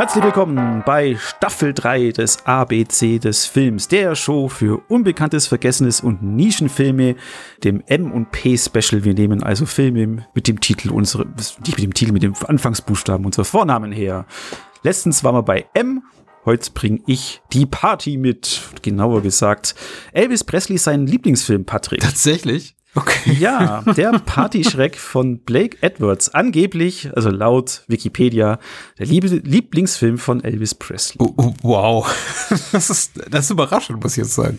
Herzlich willkommen bei Staffel 3 des ABC des Films, der Show für Unbekanntes, Vergessenes und Nischenfilme, dem M und P Special. Wir nehmen also Filme mit dem Titel unsere, nicht mit dem Titel, mit dem Anfangsbuchstaben unserer Vornamen her. Letztens waren wir bei M. Heute bringe ich die Party mit, genauer gesagt, Elvis Presley seinen Lieblingsfilm, Patrick. Tatsächlich? Okay. Ja, der Partyschreck von Blake Edwards. Angeblich, also laut Wikipedia, der Lieblingsfilm von Elvis Presley. Oh, oh, wow. Das ist, das ist überraschend, muss ich jetzt sagen.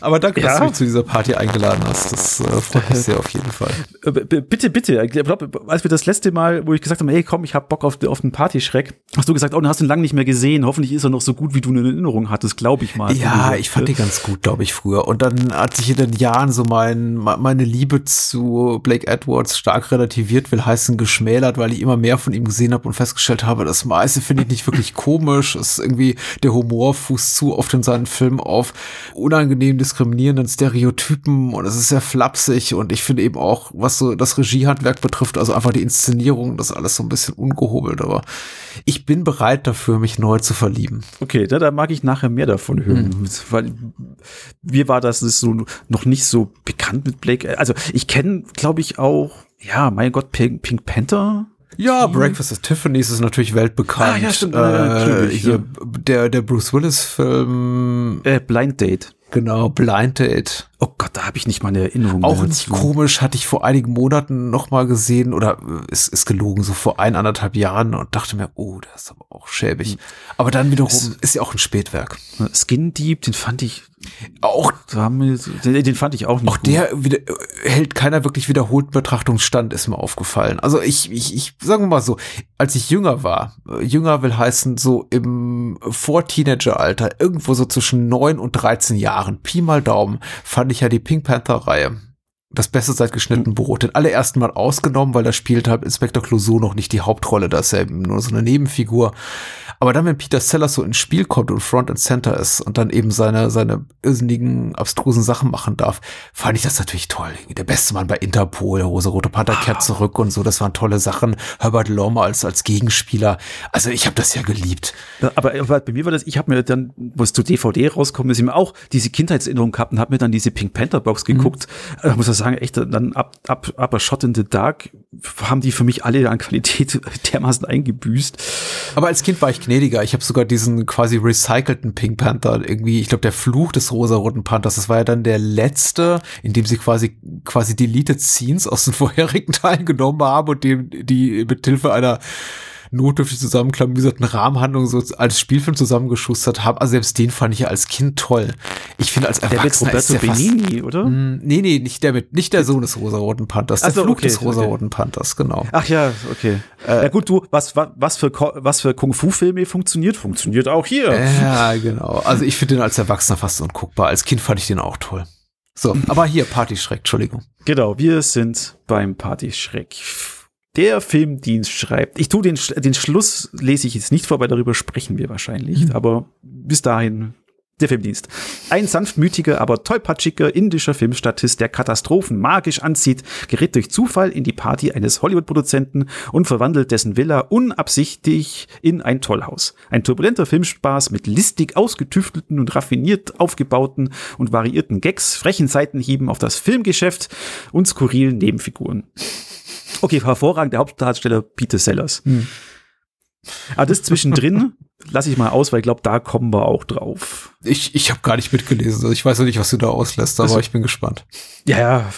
Aber danke, ja. dass du mich zu dieser Party eingeladen hast. Das äh, freut mich sehr auf jeden Fall. Äh, bitte, bitte. Ich glaube, als wir das letzte Mal, wo ich gesagt habe, hey, komm, ich hab Bock auf, auf den Partyschreck, hast du gesagt, oh, du hast ihn lange nicht mehr gesehen. Hoffentlich ist er noch so gut, wie du eine Erinnerung hattest, glaube ich mal. Ja, ich fand ihn ganz gut, glaube ich, früher. Und dann hat sich in den Jahren so mein, meine Liebe zu Blake Edwards stark relativiert, will heißen geschmälert, weil ich immer mehr von ihm gesehen habe und festgestellt habe, das meiste finde ich nicht wirklich komisch. Es ist irgendwie der Humor fußt zu oft in seinen Filmen auf unangenehm diskriminierenden Stereotypen und es ist sehr flapsig und ich finde eben auch, was so das Regiehandwerk betrifft, also einfach die Inszenierung, das alles so ein bisschen ungehobelt, aber ich bin bereit dafür, mich neu zu verlieben. Okay, da, da mag ich nachher mehr davon hören, hm. weil mir war das so noch nicht so bekannt mit Blake. Also ich kenne, glaube ich, auch, ja, mein Gott, Pink, Pink Panther. Ja, Breakfast at Tiffany's ist natürlich weltbekannt. Ah, ja, stimmt. Äh, hier, ja. der, der Bruce Willis-Film. Äh, Blind Date. Genau, Blind Date. Oh Gott, da habe ich nicht mal eine Erinnerung. Auch nicht komisch, hatte ich vor einigen Monaten noch mal gesehen oder äh, ist, ist gelogen, so vor eineinhalb Jahren und dachte mir, oh, das ist aber auch schäbig. Aber dann wiederum es, ist ja auch ein Spätwerk. Skin Deep, den fand ich auch, den fand ich auch nicht. Auch gut. der wieder, hält keiner wirklich wiederholten Betrachtungsstand, ist mir aufgefallen. Also ich, ich, ich sagen wir mal so, als ich jünger war, äh, jünger will heißen so im Vor-Teenager-Alter, irgendwo so zwischen neun und 13 Jahren, Pi mal Daumen, fand fand ich ja die Pink Panther-Reihe. Das Beste seit geschnitten Brot. Den allerersten Mal ausgenommen, weil da spielt halt Inspektor Clouseau noch nicht die Hauptrolle. Da ist ja eben nur so eine Nebenfigur. Aber dann, wenn Peter Sellers so ins Spiel kommt und Front and Center ist und dann eben seine, seine irrsinnigen, abstrusen Sachen machen darf, fand ich das natürlich toll. Der beste Mann bei Interpol, Rosa-Rote Panther kehrt ah. zurück und so, das waren tolle Sachen. Herbert Lormer als, als Gegenspieler. Also ich habe das ja geliebt. Aber, aber bei mir war das, ich habe mir dann, wo es zu DVD rauskommt, ist ich mir auch diese Kindheitserinnerung gehabt und habe mir dann diese Pink Panther Box mhm. geguckt. Mhm. Ich muss sagen, echt, dann ab, ab, aber Shot in the Dark haben die für mich alle an Qualität dermaßen eingebüßt. Aber als Kind war ich gnädiger. Ich habe sogar diesen quasi recycelten Pink Panther irgendwie, ich glaube, der Fluch des rosa-roten Panthers, das war ja dann der letzte, in dem sie quasi quasi deleted Scenes aus den vorherigen Teilen genommen haben und die, die mit Hilfe einer notdürftig zusammenklamüserten Rahmenhandlung so als Spielfilm zusammengeschustert haben. Also selbst den fand ich ja als Kind toll. Ich finde als Erwachsener der mit Roberto Benini, oder? Mh, hm, nee, nee, nicht der mit, nicht der Sohn des rosaroten Panthers, der also, Flug okay, des rosaroten okay. Panthers, genau. Ach ja, okay. Äh, ja gut, du, was, was, was für, was für Kung-Fu-Filme funktioniert, funktioniert auch hier. Ja, genau. Also ich finde den als Erwachsener fast unguckbar. Als Kind fand ich den auch toll. So, aber hier Partyschreck, Entschuldigung. Genau, wir sind beim Partyschreck der Filmdienst schreibt, ich tue den, den Schluss lese ich jetzt nicht vor, weil darüber sprechen wir wahrscheinlich, mhm. aber bis dahin der Filmdienst. Ein sanftmütiger, aber tollpatschiger indischer Filmstatist, der Katastrophen magisch anzieht, gerät durch Zufall in die Party eines Hollywood-Produzenten und verwandelt dessen Villa unabsichtlich in ein Tollhaus. Ein turbulenter Filmspaß mit listig ausgetüftelten und raffiniert aufgebauten und variierten Gags, frechen Seitenhieben auf das Filmgeschäft und skurrilen Nebenfiguren. Okay, hervorragend, der Hauptdarsteller Peter Sellers. Hm. Aber das zwischendrin lasse ich mal aus, weil ich glaube, da kommen wir auch drauf. Ich, ich habe gar nicht mitgelesen. Also ich weiß noch nicht, was du da auslässt, aber also, ich bin gespannt. Ja, ja,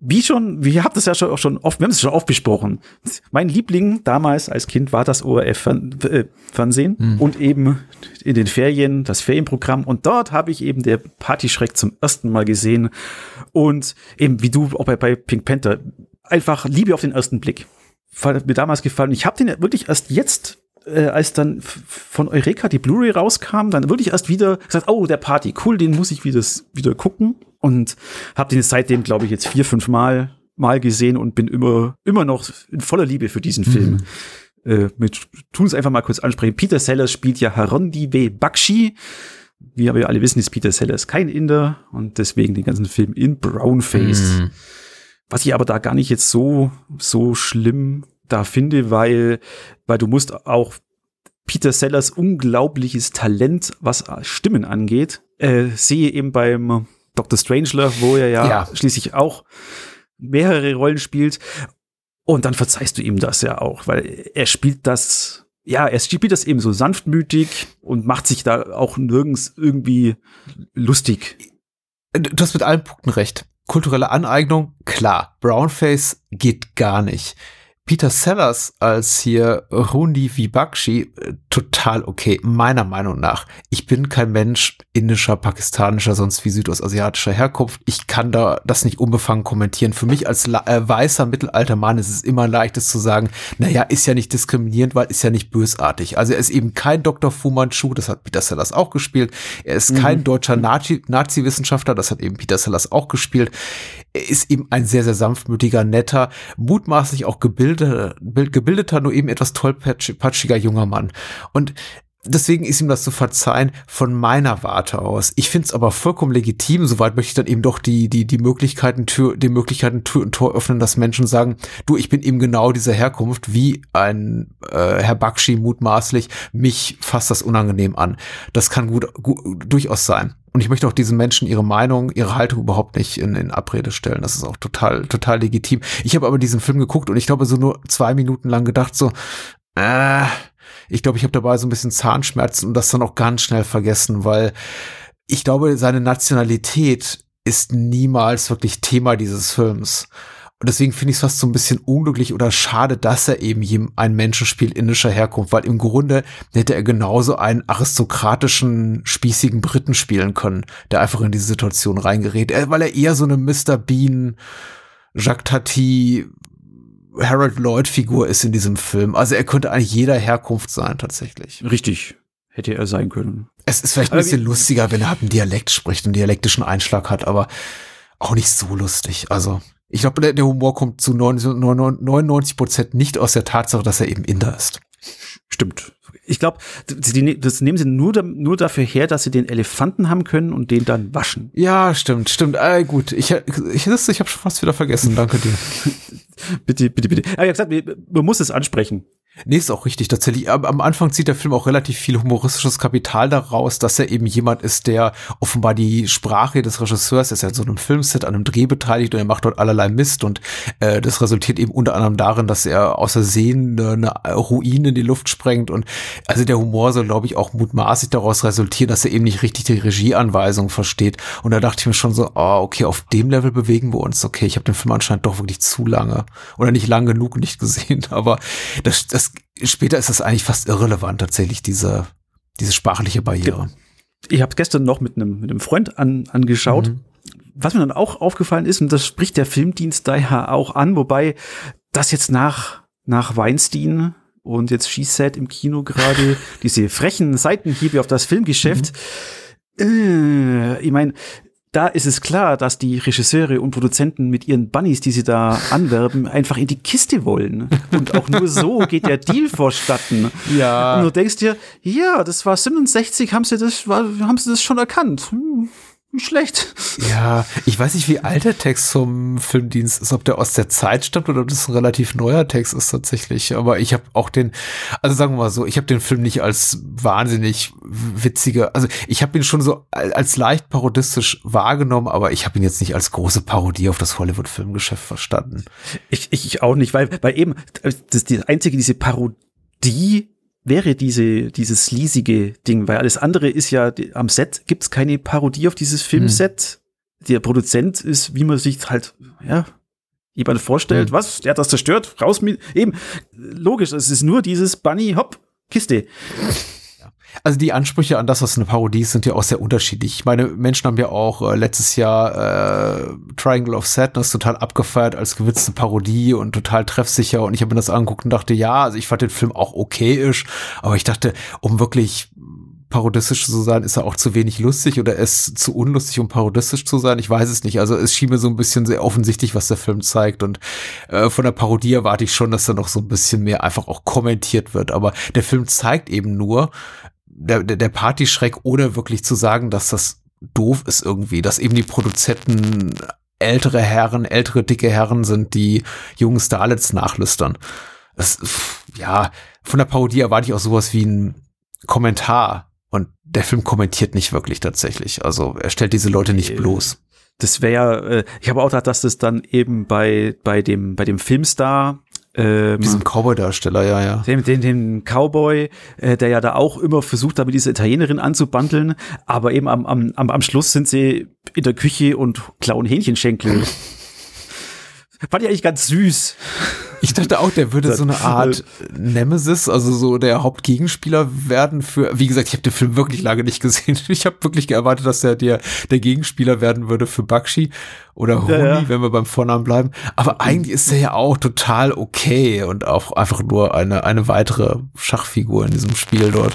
wie schon, wir haben das ja schon, schon oft, wir haben es schon oft besprochen. Mein Liebling damals als Kind war das ORF-Fernsehen hm. und eben in den Ferien das Ferienprogramm. Und dort habe ich eben der Partyschreck zum ersten Mal gesehen. Und eben wie du auch bei, bei Pink Panther, einfach Liebe auf den ersten Blick. Hat mir damals gefallen. Ich habe den wirklich erst jetzt, äh, als dann von Eureka die Blu-ray rauskam, dann wirklich erst wieder gesagt, oh, der Party, cool, den muss ich wieder, wieder gucken. Und habe den seitdem, glaube ich, jetzt vier, fünf Mal, mal gesehen und bin immer, immer noch in voller Liebe für diesen Film. Mhm. Äh, mit, tun es einfach mal kurz ansprechen. Peter Sellers spielt ja Harondi B. Bakshi. Wie wir alle wissen, ist Peter Sellers kein Inder und deswegen den ganzen Film in Brownface. Mhm. Was ich aber da gar nicht jetzt so, so schlimm da finde, weil, weil du musst auch Peter Sellers unglaubliches Talent, was Stimmen angeht, äh, sehe eben beim Dr. Strangelove, wo er ja, ja, schließlich auch mehrere Rollen spielt. Und dann verzeihst du ihm das ja auch, weil er spielt das, ja, er spielt das eben so sanftmütig und macht sich da auch nirgends irgendwie lustig. Du hast mit allen Punkten recht. Kulturelle Aneignung, klar. Brownface geht gar nicht. Peter Sellers als hier Hundi Vibakshi äh, total okay, meiner Meinung nach. Ich bin kein Mensch indischer, pakistanischer, sonst wie südostasiatischer Herkunft. Ich kann da das nicht unbefangen kommentieren. Für mich als äh, weißer mittelalter Mann ist es immer leichtes zu sagen, naja, ist ja nicht diskriminierend, weil ist ja nicht bösartig. Also er ist eben kein Dr. Fu Manchu, das hat Peter Sellers auch gespielt. Er ist mhm. kein deutscher Nazi-Wissenschaftler, das hat eben Peter Sellers auch gespielt. Er ist eben ein sehr, sehr sanftmütiger, netter, mutmaßlich auch gebildeter, gebildeter, nur eben etwas tollpatschiger junger Mann. Und deswegen ist ihm das zu verzeihen von meiner Warte aus. Ich finde es aber vollkommen legitim, soweit möchte ich dann eben doch die, die, die Möglichkeiten, Tür, die Möglichkeiten Tür und Tor öffnen, dass Menschen sagen, du, ich bin eben genau dieser Herkunft, wie ein äh, Herr Bakshi mutmaßlich, mich fasst das unangenehm an. Das kann gut, gut durchaus sein. Und ich möchte auch diesen Menschen ihre Meinung, ihre Haltung überhaupt nicht in, in Abrede stellen. Das ist auch total, total legitim. Ich habe aber diesen Film geguckt und ich glaube so nur zwei Minuten lang gedacht so, äh, ich glaube, ich habe dabei so ein bisschen Zahnschmerzen und das dann auch ganz schnell vergessen, weil ich glaube, seine Nationalität ist niemals wirklich Thema dieses Films. Und deswegen finde ich es fast so ein bisschen unglücklich oder schade, dass er eben ein Menschen spielt indischer Herkunft, weil im Grunde hätte er genauso einen aristokratischen, spießigen Briten spielen können, der einfach in diese Situation reingerät, weil er eher so eine Mr. Bean, Jacques Tati, Harold Lloyd-Figur ist in diesem Film. Also er könnte eigentlich jeder Herkunft sein, tatsächlich. Richtig. Hätte er sein können. Es ist vielleicht ein bisschen lustiger, wenn er halt einen Dialekt spricht, einen dialektischen Einschlag hat, aber auch nicht so lustig. Also, ich glaube, der, der, Humor kommt zu 99 Prozent nicht aus der Tatsache, dass er eben Inder ist. Stimmt ich glaube, das nehmen sie nur, nur dafür her, dass sie den Elefanten haben können und den dann waschen. Ja, stimmt, stimmt. Äh, gut, ich, ich, ich, ich habe schon fast wieder vergessen. Danke dir. bitte, bitte, bitte. Aber ich habe gesagt, man muss es ansprechen. Nee, ist auch richtig. Tatsächlich, am Anfang zieht der Film auch relativ viel humoristisches Kapital daraus, dass er eben jemand ist, der offenbar die Sprache des Regisseurs ist. Ja so einem Filmset, an einem Dreh beteiligt und er macht dort allerlei Mist. Und äh, das resultiert eben unter anderem darin, dass er außer Sehen eine, Ruine in die Luft sprengt. Und also der Humor soll, glaube ich, auch mutmaßlich daraus resultieren, dass er eben nicht richtig die Regieanweisung versteht. Und da dachte ich mir schon so, oh, okay, auf dem Level bewegen wir uns. Okay, ich habe den Film anscheinend doch wirklich zu lange oder nicht lang genug nicht gesehen, aber das, das später ist das eigentlich fast irrelevant tatsächlich, diese, diese sprachliche Barriere. Ich habe gestern noch mit einem, mit einem Freund an, angeschaut. Mhm. Was mir dann auch aufgefallen ist, und das spricht der Filmdienst daher auch an, wobei das jetzt nach, nach Weinstein und jetzt She Said im Kino gerade diese frechen Seitenhiebe auf das Filmgeschäft. Mhm. Äh, ich meine, da ist es klar, dass die Regisseure und Produzenten mit ihren Bunnies, die sie da anwerben, einfach in die Kiste wollen. Und auch nur so geht der Deal vorstatten. Ja. Und du denkst dir, ja, das war 67, haben sie das, haben sie das schon erkannt. Hm schlecht. Ja, ich weiß nicht, wie alt der Text zum Filmdienst ist, ob der aus der Zeit stammt oder ob das ein relativ neuer Text ist tatsächlich. Aber ich habe auch den, also sagen wir mal so, ich habe den Film nicht als wahnsinnig witzige, also ich habe ihn schon so als leicht parodistisch wahrgenommen, aber ich habe ihn jetzt nicht als große Parodie auf das Hollywood-Filmgeschäft verstanden. Ich, ich auch nicht, weil, weil eben, das die einzige, diese Parodie wäre diese, dieses sleasige Ding, weil alles andere ist ja, am Set gibt's keine Parodie auf dieses Filmset. Hm. Der Produzent ist, wie man sich halt, ja, jemand vorstellt, hm. was, der hat das zerstört, raus mit, eben, logisch, es ist nur dieses Bunny, hopp, Kiste. Also die Ansprüche an das, was eine Parodie ist, sind ja auch sehr unterschiedlich. Ich meine, Menschen haben ja auch äh, letztes Jahr äh, Triangle of Sadness total abgefeiert als gewitzte Parodie und total treffsicher. Und ich habe mir das angeguckt und dachte, ja, also ich fand den Film auch okayisch, aber ich dachte, um wirklich parodistisch zu sein, ist er auch zu wenig lustig oder ist zu unlustig, um parodistisch zu sein. Ich weiß es nicht. Also es schien mir so ein bisschen sehr offensichtlich, was der Film zeigt. Und äh, von der Parodie erwarte ich schon, dass da noch so ein bisschen mehr einfach auch kommentiert wird. Aber der Film zeigt eben nur, der, der, der Partyschreck, ohne wirklich zu sagen, dass das doof ist irgendwie, dass eben die Produzenten ältere Herren, ältere dicke Herren sind, die jungen Starlets nachlüstern. Das, ja, von der Parodie erwarte ich auch sowas wie ein Kommentar. Und der Film kommentiert nicht wirklich tatsächlich. Also er stellt diese Leute nicht bloß. Das wäre, äh, ich habe auch gedacht, dass das dann eben bei, bei dem, bei dem Filmstar ähm, Diesem Cowboy-Darsteller, ja, ja. Den, den, den Cowboy, äh, der ja da auch immer versucht, damit diese Italienerin anzubandeln, aber eben am, am, am Schluss sind sie in der Küche und klauen Hähnchenschenkel. Fand ich eigentlich ganz süß. Ich dachte auch, der würde so eine Art Nemesis, also so der Hauptgegenspieler werden für, wie gesagt, ich habe den Film wirklich lange nicht gesehen. Ich habe wirklich erwartet, dass er der, der Gegenspieler werden würde für Bakshi oder Huni, ja, ja. wenn wir beim Vornamen bleiben. Aber eigentlich ist er ja auch total okay und auch einfach nur eine, eine weitere Schachfigur in diesem Spiel dort.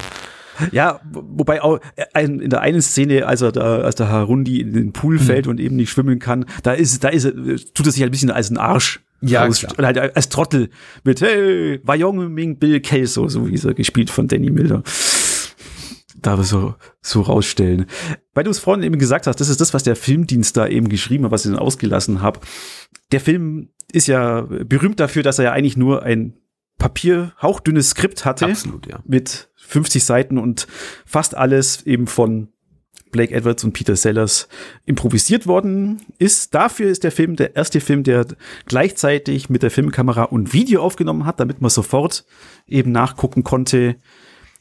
Ja, wobei auch äh, in der einen Szene, als er da, als der Harundi in den Pool hm. fällt und eben nicht schwimmen kann, da ist, da ist, tut er sich ein bisschen als ein Arsch. Ja, aus, oder halt als Trottel mit Hey, Wyoming Bill Kelso, so wie er gespielt von Danny Miller. Da so, so rausstellen. Weil du es vorhin eben gesagt hast, das ist das, was der Filmdienst da eben geschrieben hat, was ich dann ausgelassen habe. Der Film ist ja berühmt dafür, dass er ja eigentlich nur ein Papier, hauchdünnes Skript hatte. Absolut, ja. Mit 50 Seiten und fast alles eben von Blake Edwards und Peter Sellers improvisiert worden ist. Dafür ist der Film der erste Film, der gleichzeitig mit der Filmkamera und Video aufgenommen hat, damit man sofort eben nachgucken konnte,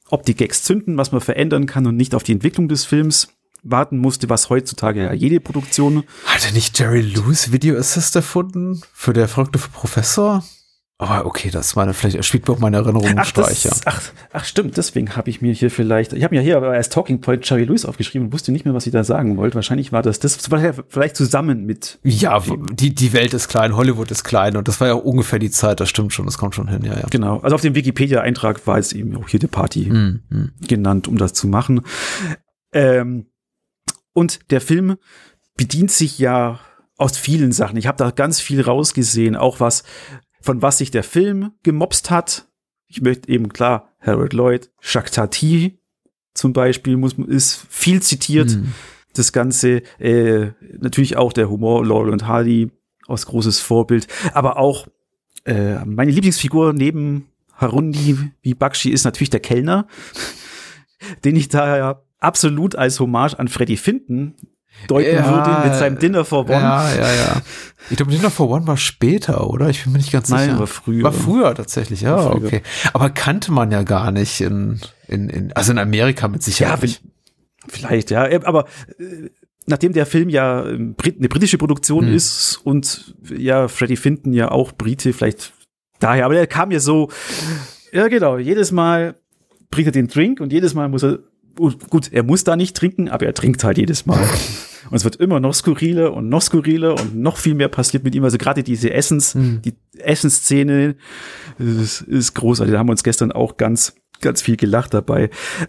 ob die Gags zünden, was man verändern kann und nicht auf die Entwicklung des Films warten musste, was heutzutage ja jede Produktion. Hat er nicht Jerry Lewis Video Assist erfunden für der verrückte Professor? Aber okay, das meine, vielleicht spielt mir auch meine Erinnerungen ach, Streicher. Das, ach, ach, stimmt, deswegen habe ich mir hier vielleicht, ich habe mir hier aber als Talking Point Charlie Lewis aufgeschrieben und wusste nicht mehr, was ich da sagen wollte. Wahrscheinlich war das das, vielleicht zusammen mit. Ja, die, die Welt ist klein, Hollywood ist klein und das war ja ungefähr die Zeit, das stimmt schon, das kommt schon hin, ja, ja. Genau, also auf dem Wikipedia-Eintrag war es eben auch hier die Party mm, mm. genannt, um das zu machen. Ähm, und der Film bedient sich ja aus vielen Sachen. Ich habe da ganz viel rausgesehen, auch was von was sich der Film gemobst hat. Ich möchte eben klar, Harold Lloyd, Jacques Tati zum Beispiel muss, ist viel zitiert. Mhm. Das Ganze, äh, natürlich auch der Humor, Laurel und Hardy aus großes Vorbild, aber auch äh, meine Lieblingsfigur neben Harundi wie Bakshi ist natürlich der Kellner, den ich da ja absolut als Hommage an Freddy Finden deuten ja, würde mit seinem Dinner for One. Ja, ja, ja. Ich glaube, Dinner for One war später, oder? Ich bin mir nicht ganz Nein, sicher. war früher. War früher tatsächlich, ja, früher. okay. Aber kannte man ja gar nicht in, in, in also in Amerika mit Sicherheit. Ja, vielleicht, ja. Aber äh, nachdem der Film ja ähm, eine britische Produktion hm. ist und ja, Freddy Finton ja auch Brite, vielleicht daher, aber der kam ja so, ja genau, jedes Mal bringt er den Drink und jedes Mal muss er gut, er muss da nicht trinken, aber er trinkt halt jedes Mal. Und es wird immer noch skurriler und noch skurriler und noch viel mehr passiert mit ihm. Also gerade diese Essens, mhm. die Essensszene ist, ist großartig. Da haben wir uns gestern auch ganz ganz viel gelacht dabei.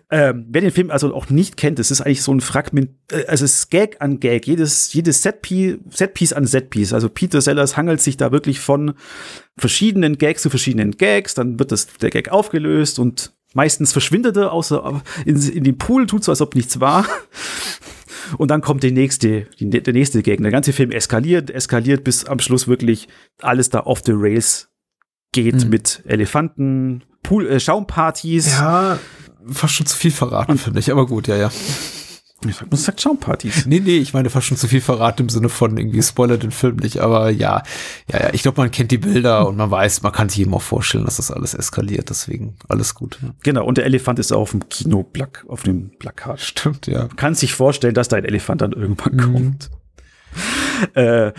Ähm, wer den Film also auch nicht kennt, es ist eigentlich so ein Fragment, äh, also es ist Gag an Gag, jedes, jedes Setpiece, Setpiece an Setpiece. Also Peter Sellers hangelt sich da wirklich von verschiedenen Gags zu verschiedenen Gags, dann wird das, der Gag aufgelöst und meistens verschwindet er außer in, in den Pool, tut so, als ob nichts war. Und dann kommt der nächste, die, der nächste Gegner. Der ganze Film eskaliert, eskaliert, bis am Schluss wirklich alles da off the rails geht mhm. mit Elefanten, Pool, äh, Schaumpartys. Ja, fast schon zu viel verraten, finde ich, aber gut, ja, ja. Ich sag, man sagt Schaumpartys. Nee, nee, ich meine fast schon zu viel verraten im Sinne von irgendwie Spoiler den Film nicht, aber ja, ja, ja, ich glaube, man kennt die Bilder und man weiß, man kann sich eben auch vorstellen, dass das alles eskaliert, deswegen alles gut. Ja. Genau, und der Elefant ist auch auf dem Kino auf dem Plakat. Stimmt, ja. Man kann sich vorstellen, dass da ein Elefant dann irgendwann mhm. kommt. Äh,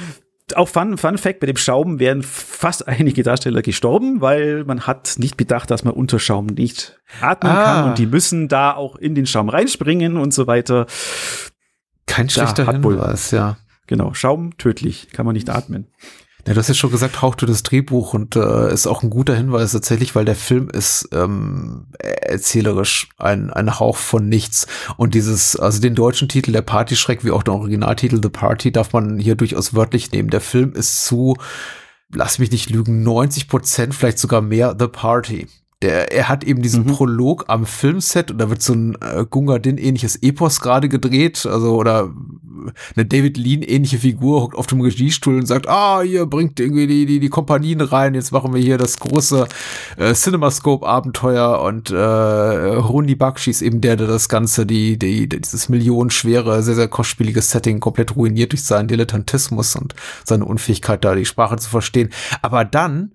auch Fun, Fun Fact, bei dem Schaum wären fast einige Darsteller gestorben, weil man hat nicht bedacht, dass man unter Schaum nicht atmen ah. kann und die müssen da auch in den Schaum reinspringen und so weiter. Kein schlechter Hinweis, ja. Genau, Schaum tödlich, kann man nicht atmen. Ja, du hast ja schon gesagt, hauchte das Drehbuch und äh, ist auch ein guter Hinweis tatsächlich, weil der Film ist ähm, erzählerisch ein, ein Hauch von nichts. Und dieses, also den deutschen Titel, der Partyschreck, wie auch der Originaltitel The Party, darf man hier durchaus wörtlich nehmen. Der Film ist zu, lass mich nicht lügen, 90 Prozent, vielleicht sogar mehr The Party Der, er hat eben diesen mhm. Prolog am Filmset und da wird so ein äh, Gunga Din ähnliches Epos gerade gedreht, also oder eine David Lean ähnliche Figur hockt auf dem Regiestuhl und sagt, ah, ihr bringt irgendwie die, die, die Kompanien rein, jetzt machen wir hier das große äh, CinemaScope-Abenteuer und äh, Rundi Bakshi ist eben der, der das Ganze, die, die, dieses millionenschwere, sehr, sehr kostspielige Setting komplett ruiniert durch seinen Dilettantismus und seine Unfähigkeit, da die Sprache zu verstehen. Aber dann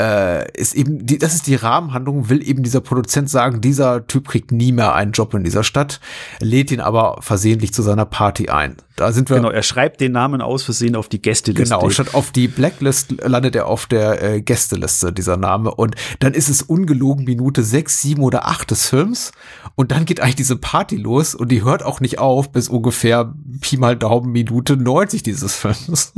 äh, ist eben, die, das ist die Rahmenhandlung, will eben dieser Produzent sagen, dieser Typ kriegt nie mehr einen Job in dieser Stadt, lädt ihn aber versehentlich zu seiner Party ein. Da sind wir. Genau, er schreibt den Namen aus Versehen auf die Gästeliste. Genau, statt auf die Blacklist landet er auf der äh, Gästeliste, dieser Name. Und dann ist es ungelogen Minute sechs, sieben oder acht des Films. Und dann geht eigentlich diese Party los und die hört auch nicht auf bis ungefähr Pi mal Daumen Minute 90 dieses Films.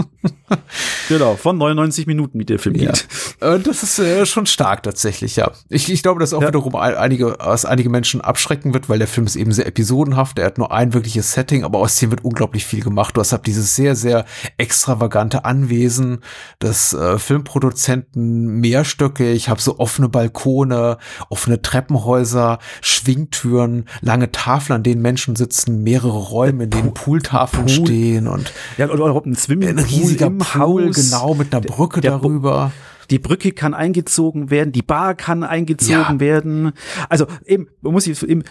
genau, von 99 Minuten, wie der Film ja. geht. Und das ist äh, schon stark tatsächlich, ja. Ich, ich glaube, dass auch ja. wiederum einige, was einige Menschen abschrecken wird, weil der Film ist eben sehr episodenhaft. Er hat nur ein wirkliches Setting, aber aus dem wird unglaublich viel gemacht. Du hast halt dieses sehr, sehr extravagante Anwesen des äh, Filmproduzenten mehrstöckig. Ich habe so offene Balkone, offene Treppenhäuser, Schwingtüren, lange Tafeln, an denen Menschen sitzen, mehrere Räume, in denen Pooltafeln Pool. stehen und ja, oder, oder ein Swimmingpool ein riesiger im Pool, Haus. genau, mit einer Brücke der, der darüber die Brücke kann eingezogen werden, die Bar kann eingezogen ja. werden. Also eben, man muss eben,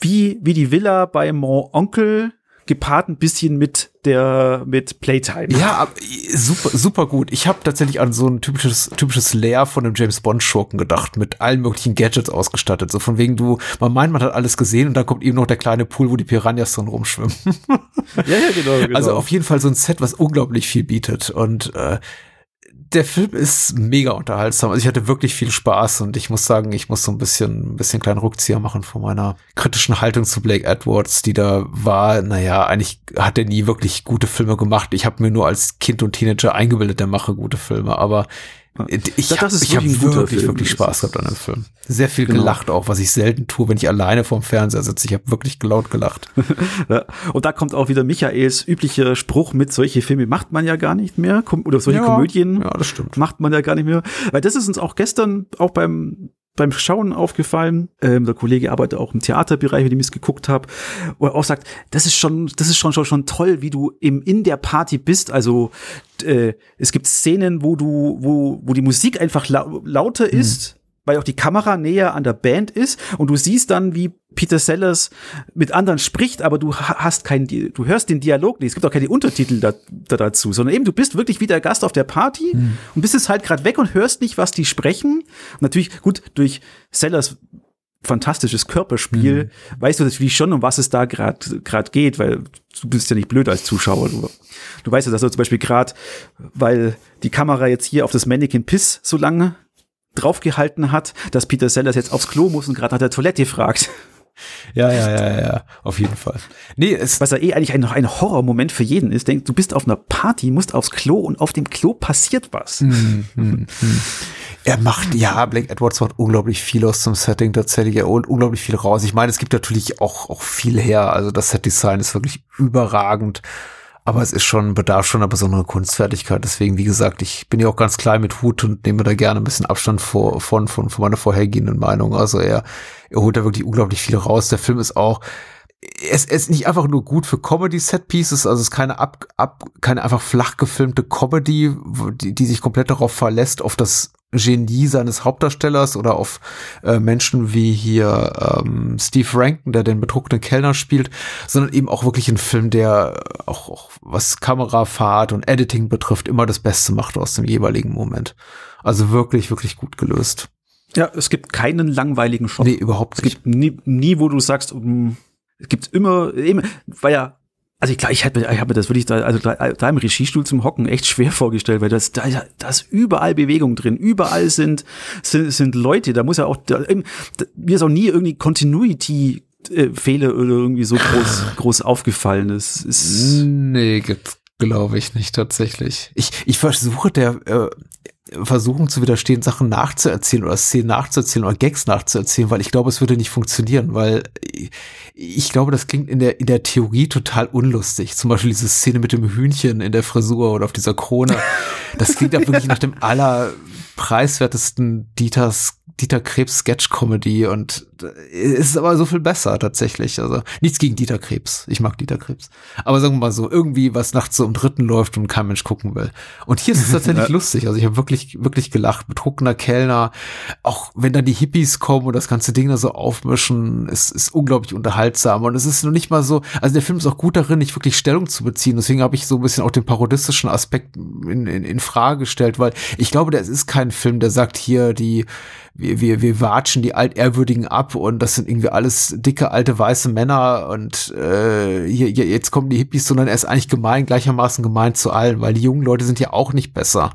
wie, wie die Villa bei Mon Onkel gepaart ein bisschen mit der mit Playtime. Ja, super super gut. Ich habe tatsächlich an so ein typisches typisches Lair von einem James Bond Schurken gedacht, mit allen möglichen Gadgets ausgestattet. So von wegen du, man meint, man hat alles gesehen und dann kommt eben noch der kleine Pool, wo die Piranhas drin rumschwimmen. ja, ja, genau, genau. Also auf jeden Fall so ein Set, was unglaublich viel bietet und äh, der Film ist mega unterhaltsam. Also ich hatte wirklich viel Spaß und ich muss sagen, ich muss so ein bisschen, ein bisschen kleinen Rückzieher machen von meiner kritischen Haltung zu Blake Edwards, die da war. Naja, eigentlich hat er nie wirklich gute Filme gemacht. Ich habe mir nur als Kind und Teenager eingebildet, der mache gute Filme. Aber ich habe hab wirklich, wirklich Spaß gehabt an dem Film. Sehr viel genau. gelacht auch, was ich selten tue, wenn ich alleine vorm Fernseher sitze. Ich habe wirklich laut gelacht. ja. Und da kommt auch wieder Michaels üblicher Spruch mit, solche Filme macht man ja gar nicht mehr. Oder solche ja, Komödien ja, das stimmt. macht man ja gar nicht mehr. Weil das ist uns auch gestern auch beim beim Schauen aufgefallen. Ähm, der Kollege arbeitet auch im Theaterbereich, mit dem ich es geguckt habe, wo er auch sagt, das ist schon, das ist schon schon schon toll, wie du im in der Party bist. Also äh, es gibt Szenen, wo du, wo wo die Musik einfach la lauter mhm. Weil auch die Kamera näher an der Band ist und du siehst dann, wie Peter Sellers mit anderen spricht, aber du hast keinen, du hörst den Dialog nicht, es gibt auch keine Untertitel da, da dazu, sondern eben du bist wirklich wie der Gast auf der Party mhm. und bist jetzt halt gerade weg und hörst nicht, was die sprechen. Und natürlich, gut, durch Sellers fantastisches Körperspiel, mhm. weißt du natürlich schon, um was es da gerade gerade geht, weil du bist ja nicht blöd als Zuschauer. Du, du weißt ja, dass er zum Beispiel gerade, weil die Kamera jetzt hier auf das Mannequin Piss so lange draufgehalten hat, dass Peter Sellers jetzt aufs Klo muss und gerade nach der Toilette fragt. Ja, ja, ja, ja, auf jeden Fall. Nee, es was ja eh eigentlich ein, ein Horrormoment für jeden ist. Denk, du bist auf einer Party, musst aufs Klo und auf dem Klo passiert was. Hm, hm, hm. Er macht, ja, Blake Edwards macht unglaublich viel aus dem Setting tatsächlich. Er holt unglaublich viel raus. Ich meine, es gibt natürlich auch, auch viel her. Also das Set-Design ist wirklich überragend. Aber es ist schon, bedarf schon einer besonderen Kunstfertigkeit. Deswegen, wie gesagt, ich bin ja auch ganz klein mit Hut und nehme da gerne ein bisschen Abstand vor, von, von, von meiner vorhergehenden Meinung. Also er, er holt da wirklich unglaublich viel raus. Der Film ist auch, es, es ist nicht einfach nur gut für Comedy-Set-Pieces, also es ist keine ab, ab, keine einfach flach gefilmte Comedy, die, die sich komplett darauf verlässt, auf das Genie seines Hauptdarstellers oder auf äh, Menschen wie hier ähm, Steve Rankin, der den betrunkenen Kellner spielt, sondern eben auch wirklich ein Film, der auch, auch was Kamerafahrt und Editing betrifft, immer das Beste macht aus dem jeweiligen Moment. Also wirklich, wirklich gut gelöst. Ja, es gibt keinen langweiligen Shot. Nee, überhaupt nicht. Es gibt nie, nie wo du sagst, um, es gibt immer, eben, weil ja also ich, klar, ich habe mir, ich hab mir das wirklich da, also da, da im Regiestuhl zum Hocken echt schwer vorgestellt, weil das, da, da ist überall Bewegung drin, überall sind, sind, sind Leute, da muss ja auch, da, mir ist auch nie irgendwie Continuity äh, Fehler oder irgendwie so groß, groß aufgefallen. Das ist nee, glaube ich nicht tatsächlich. Ich, ich versuche der, äh, versuchen zu widerstehen, Sachen nachzuerzählen oder Szenen nachzuerzählen oder Gags nachzuerzählen, weil ich glaube, es würde nicht funktionieren, weil ich glaube, das klingt in der, in der Theorie total unlustig. Zum Beispiel diese Szene mit dem Hühnchen in der Frisur oder auf dieser Krone. Das klingt ja wirklich nach dem allerpreiswertesten Dieters Dieter Krebs Sketch-Comedy und es ist aber so viel besser tatsächlich. Also nichts gegen Dieter Krebs. Ich mag Dieter Krebs. Aber sagen wir mal so, irgendwie was nachts so im dritten läuft und kein Mensch gucken will. Und hier ist es tatsächlich lustig. Also ich habe wirklich, wirklich gelacht. Betrunkener Kellner. Auch wenn dann die Hippies kommen und das ganze Ding da so aufmischen, es ist unglaublich unterhaltsam. Und es ist noch nicht mal so, also der Film ist auch gut darin, nicht wirklich Stellung zu beziehen. Deswegen habe ich so ein bisschen auch den parodistischen Aspekt in, in, in Frage gestellt, weil ich glaube, das ist kein Film, der sagt hier, die wir, wir, wir watschen die Altehrwürdigen ab und das sind irgendwie alles dicke, alte, weiße Männer und äh, hier, hier, jetzt kommen die Hippies, sondern er ist eigentlich gemein, gleichermaßen gemein zu allen, weil die jungen Leute sind ja auch nicht besser.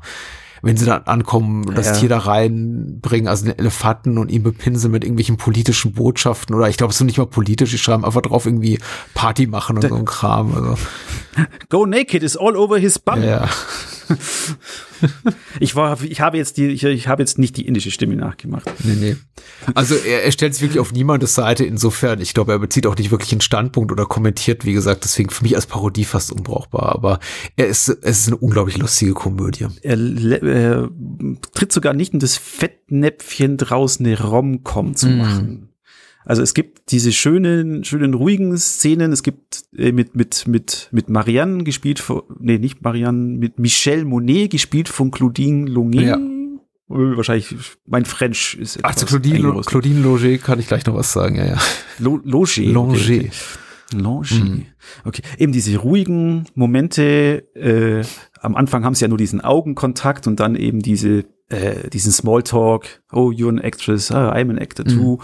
Wenn sie dann ankommen, das ja. Tier da reinbringen, also den Elefanten und ihn bepinseln mit irgendwelchen politischen Botschaften oder ich glaube, es ist nicht mal politisch, die schreiben einfach drauf irgendwie Party machen und da so ein Kram. Also. Go naked is all over his bum. Ja. Ich war, ich habe jetzt die, ich, ich habe jetzt nicht die indische Stimme nachgemacht. Nee, nee. Also er, er stellt sich wirklich auf niemandes Seite. Insofern, ich glaube, er bezieht auch nicht wirklich einen Standpunkt oder kommentiert, wie gesagt, deswegen für mich als Parodie fast unbrauchbar. Aber er ist, es ist eine unglaublich lustige Komödie. Er, er tritt sogar nicht in das Fettnäpfchen draußen eine Rom-Com zu mm. Also es gibt diese schönen, schönen ruhigen Szenen. Es gibt äh, mit mit mit mit Marianne gespielt von, nee nicht Marianne, mit Michelle Monet gespielt von Claudine Longet. Ja. Äh, wahrscheinlich mein French ist. Ach, zu Claudine, Claudine Loger kann ich gleich noch was sagen. Ja ja. Lo, Loger. Longer. Okay. Mhm. Okay, eben diese ruhigen Momente. Äh, am Anfang haben sie ja nur diesen Augenkontakt und dann eben diese äh, diesen Smalltalk. Oh, you're an actress. Oh, I'm an actor too. Mhm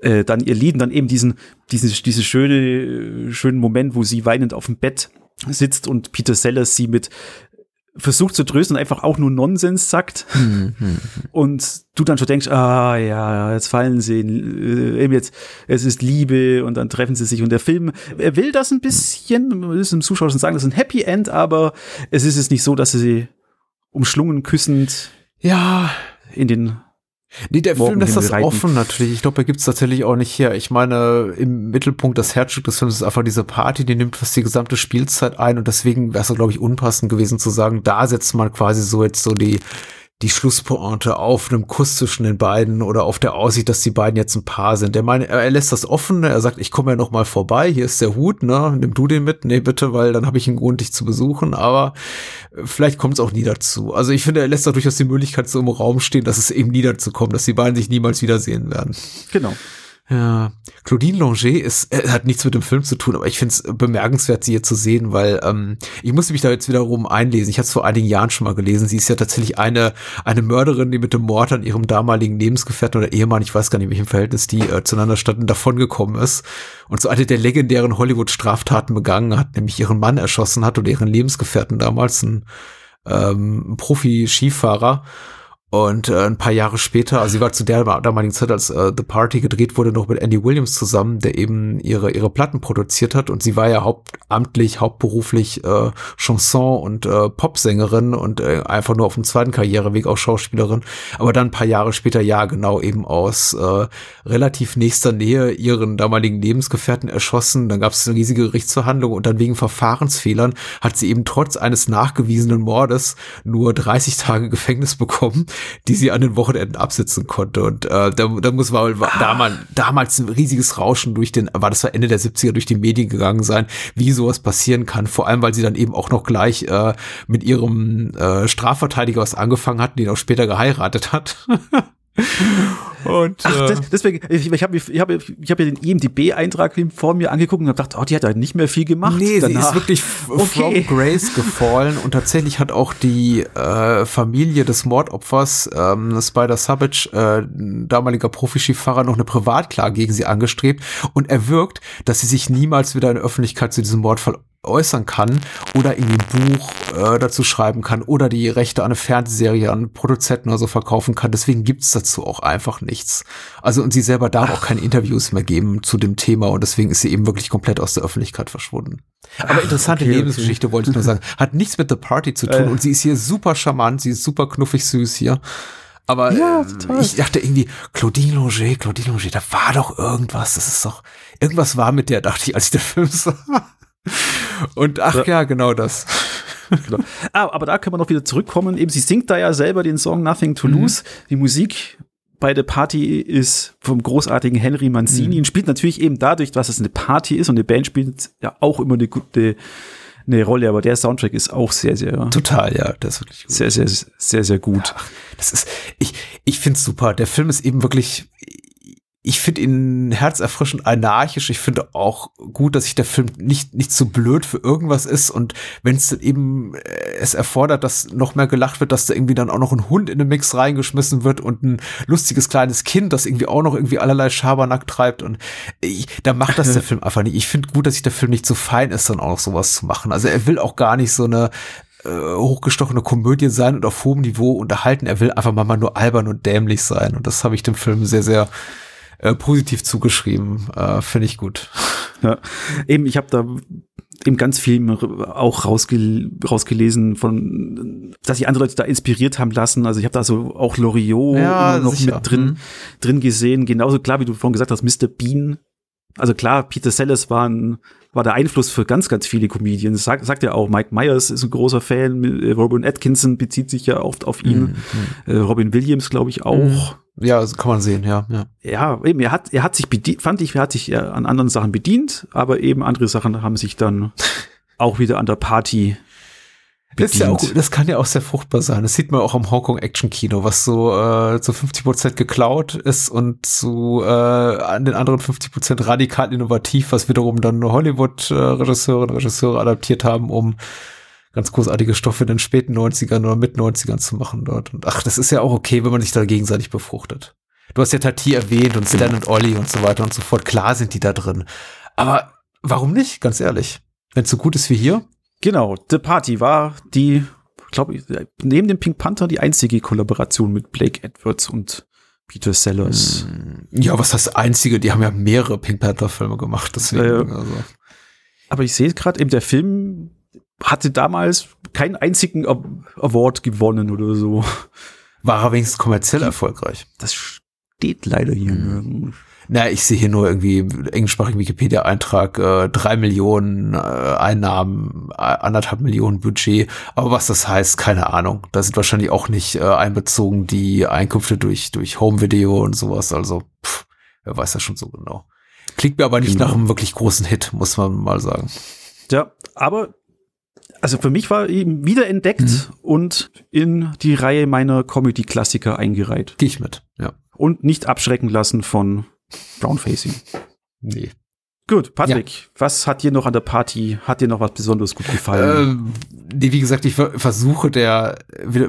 äh, dann ihr Lied, dann eben diesen, diesen, diese schöne, schönen Moment, wo sie weinend auf dem Bett sitzt und Peter Sellers sie mit versucht zu trösten und einfach auch nur Nonsens sagt. Mhm. Und du dann schon denkst, ah ja, jetzt fallen sie, äh, eben jetzt, es ist Liebe und dann treffen sie sich und der Film, er will das ein bisschen, man muss dem Zuschauer schon sagen, das ist ein Happy End, aber es ist jetzt nicht so, dass sie umschlungen küssend ja in den Nee, der Film lässt das offen natürlich. Ich glaube, er gibt es tatsächlich auch nicht her. Ich meine, im Mittelpunkt, das Herzstück des Films ist einfach diese Party, die nimmt fast die gesamte Spielzeit ein und deswegen wäre es, glaube ich, unpassend gewesen zu sagen, da setzt man quasi so jetzt so die die Schlusspointe auf einem Kuss zwischen den beiden oder auf der Aussicht, dass die beiden jetzt ein Paar sind. Der meine, er lässt das offen. Er sagt, ich komme ja noch mal vorbei. Hier ist der Hut, ne? Nimm du den mit? Nee, bitte, weil dann habe ich einen Grund, dich zu besuchen. Aber äh, vielleicht kommt es auch nie dazu. Also ich finde, er lässt da durchaus die Möglichkeit so im Raum stehen, dass es eben nie dazu kommt, dass die beiden sich niemals wiedersehen werden. Genau. Ja, Claudine Longer ist, äh, hat nichts mit dem Film zu tun, aber ich finde es bemerkenswert, sie hier zu sehen, weil ähm, ich musste mich da jetzt wiederum einlesen. Ich hatte es vor einigen Jahren schon mal gelesen. Sie ist ja tatsächlich eine, eine Mörderin, die mit dem Mord an ihrem damaligen Lebensgefährten oder Ehemann, ich weiß gar nicht, in welchem Verhältnis die äh, zueinander standen, davongekommen ist und so eine der legendären Hollywood-Straftaten begangen hat, nämlich ihren Mann erschossen hat oder ihren Lebensgefährten damals, ein, ähm, Profi-Skifahrer. Und äh, ein paar Jahre später, also sie war zu der damaligen Zeit, als äh, The Party gedreht wurde, noch mit Andy Williams zusammen, der eben ihre ihre Platten produziert hat. Und sie war ja hauptamtlich, hauptberuflich äh, Chanson- und äh, Popsängerin und äh, einfach nur auf dem zweiten Karriereweg auch Schauspielerin. Aber dann ein paar Jahre später, ja genau, eben aus äh, relativ nächster Nähe ihren damaligen Lebensgefährten erschossen. Dann gab es eine riesige Gerichtsverhandlung und dann wegen Verfahrensfehlern hat sie eben trotz eines nachgewiesenen Mordes nur 30 Tage Gefängnis bekommen die sie an den Wochenenden absitzen konnte. Und äh, da, da muss man ah. damals, damals ein riesiges Rauschen durch den, war das war Ende der 70er durch die Medien gegangen sein, wie sowas passieren kann. Vor allem, weil sie dann eben auch noch gleich äh, mit ihrem äh, Strafverteidiger was angefangen hat, den auch später geheiratet hat. Und, Ach, das, äh, deswegen, ich, ich habe ich hab, ich hab ja den IMDB-Eintrag vor mir angeguckt und habe gedacht, oh, die hat ja nicht mehr viel gemacht. Nee, danach. sie ist wirklich okay. from Grace gefallen und tatsächlich hat auch die äh, Familie des Mordopfers, ähm, Spider Savage, äh, damaliger Profiskifahrer, noch eine Privatklage gegen sie angestrebt und erwirkt, dass sie sich niemals wieder in der Öffentlichkeit zu diesem Mordfall äußern kann oder in ein Buch äh, dazu schreiben kann oder die Rechte an eine Fernsehserie an Produzenten oder so verkaufen kann. Deswegen gibt's dazu auch einfach nichts. Also und sie selber darf Ach. auch keine Interviews mehr geben zu dem Thema und deswegen ist sie eben wirklich komplett aus der Öffentlichkeit verschwunden. Aber Ach, interessante okay, Lebensgeschichte okay. wollte ich nur sagen. Hat nichts mit The Party zu tun äh. und sie ist hier super charmant, sie ist super knuffig süß hier. Aber ja, äh, ich dachte irgendwie, Claudine Longer, Claudine Longer, da war doch irgendwas. Das ist doch, irgendwas war mit der, dachte ich, als ich den Film sah. Und ach ja, genau das. Genau. Ah, aber da können wir noch wieder zurückkommen. Eben, sie singt da ja selber den Song Nothing to mhm. Lose. Die Musik bei der Party ist vom großartigen Henry Mancini und spielt natürlich eben dadurch, dass es eine Party ist und eine Band spielt ja auch immer eine gute eine Rolle, aber der Soundtrack ist auch sehr, sehr. Total, ja, das ist wirklich gut. Sehr, sehr, sehr, sehr gut. Ja, das ist, ich, ich finde es super. Der Film ist eben wirklich, ich finde ihn herzerfrischend anarchisch. Ich finde auch gut, dass sich der Film nicht, nicht zu so blöd für irgendwas ist. Und wenn es eben äh, es erfordert, dass noch mehr gelacht wird, dass da irgendwie dann auch noch ein Hund in den Mix reingeschmissen wird und ein lustiges kleines Kind, das irgendwie auch noch irgendwie allerlei Schabernack treibt. Und ich, da macht das der Film einfach nicht. Ich finde gut, dass sich der Film nicht so fein ist, dann auch noch sowas zu machen. Also er will auch gar nicht so eine äh, hochgestochene Komödie sein und auf hohem Niveau unterhalten. Er will einfach mal nur albern und dämlich sein. Und das habe ich dem Film sehr, sehr äh, positiv zugeschrieben. Äh, Finde ich gut. Ja, eben, ich habe da eben ganz viel auch rausge rausgelesen von, dass sich andere Leute da inspiriert haben lassen. Also ich habe da so auch Loriot ja, noch sicher. mit drin, mhm. drin gesehen. Genauso klar, wie du vorhin gesagt hast, Mr. Bean. Also klar, Peter Sellers war, ein, war der Einfluss für ganz, ganz viele Comedians. Sag, sagt ja auch, Mike Myers ist ein großer Fan. Robin Atkinson bezieht sich ja oft auf ihn. Mhm. Äh, Robin Williams, glaube ich, auch. Mhm. Ja, kann man sehen, ja, ja. Ja, eben, er hat, er hat sich bedient, fand ich, er hat sich an anderen Sachen bedient, aber eben andere Sachen haben sich dann auch wieder an der Party das, ja auch, das kann ja auch sehr fruchtbar sein. Das sieht man auch am Hongkong Action Kino, was so äh, zu 50 Prozent geklaut ist und zu äh, an den anderen 50 Prozent radikal innovativ, was wiederum dann Hollywood äh, und Regisseure adaptiert haben, um ganz großartige Stoffe in den späten 90ern oder mit 90ern zu machen dort. Und ach, das ist ja auch okay, wenn man sich da gegenseitig befruchtet. Du hast ja Tati erwähnt und Stan und Olli und so weiter und so fort. Klar sind die da drin. Aber warum nicht? Ganz ehrlich. Wenn es so gut ist wie hier. Genau. The Party war die, glaube ich, neben dem Pink Panther die einzige Kollaboration mit Blake Edwards und Peter Sellers. Hm. Ja, was heißt einzige? Die haben ja mehrere Pink Panther Filme gemacht. Deswegen, äh, also. Aber ich sehe gerade eben, der Film hatte damals keinen einzigen Award gewonnen oder so. War er wenigstens kommerziell erfolgreich? Das steht leider hier. Mhm. Na, ich sehe hier nur irgendwie englischsprachigen Wikipedia-Eintrag, äh, drei Millionen äh, Einnahmen, anderthalb Millionen Budget. Aber was das heißt, keine Ahnung. Da sind wahrscheinlich auch nicht äh, einbezogen die Einkünfte durch, durch Home-Video und sowas. Also, pff, wer weiß das schon so genau. Klingt mir aber nicht genau. nach einem wirklich großen Hit, muss man mal sagen. Ja, aber also für mich war eben wiederentdeckt mhm. und in die Reihe meiner Comedy-Klassiker eingereiht. Gehe ich mit, ja. Und nicht abschrecken lassen von Brownfacing. Nee. Gut, Patrick, ja. was hat dir noch an der Party, hat dir noch was besonders gut gefallen? Ähm, nee, wie gesagt, ich versuche der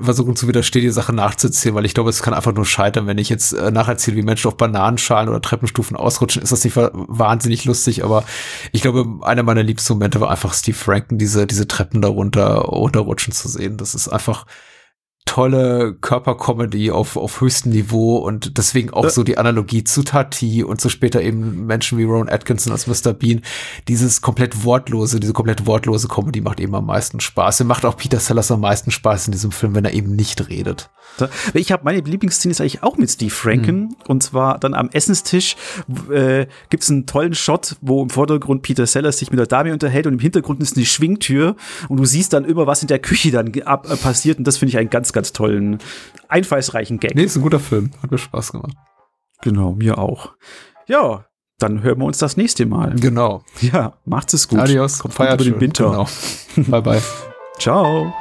Versuchung zu widerstehen, die Sache nachzuziehen, weil ich glaube, es kann einfach nur scheitern, wenn ich jetzt äh, nacherzähle, wie Menschen auf Bananenschalen oder Treppenstufen ausrutschen, ist das nicht wahnsinnig lustig, aber ich glaube, einer meiner liebsten Momente war einfach Steve Franken, diese, diese Treppen darunter runterrutschen zu sehen. Das ist einfach, tolle Körpercomedy auf, auf höchstem Niveau und deswegen auch so die Analogie zu Tati und so später eben Menschen wie Ron Atkinson als Mr. Bean. Dieses komplett wortlose, diese komplett wortlose Comedy macht eben am meisten Spaß. Er macht auch Peter Sellers am meisten Spaß in diesem Film, wenn er eben nicht redet. Ich habe meine Lieblingsszene ist eigentlich auch mit Steve Franken mhm. und zwar dann am Essenstisch äh, gibt es einen tollen Shot, wo im Vordergrund Peter Sellers sich mit der Dame unterhält und im Hintergrund ist eine Schwingtür und du siehst dann immer, was in der Küche dann ab, äh, passiert und das finde ich ein ganz, ganz tollen, einfallsreichen Gag. Nee, ist ein guter Film. Hat mir Spaß gemacht. Genau, mir auch. Ja, dann hören wir uns das nächste Mal. Genau. Ja, macht's es gut. Adios. Kommt feiert über den Winter. Genau. bye bye. Ciao.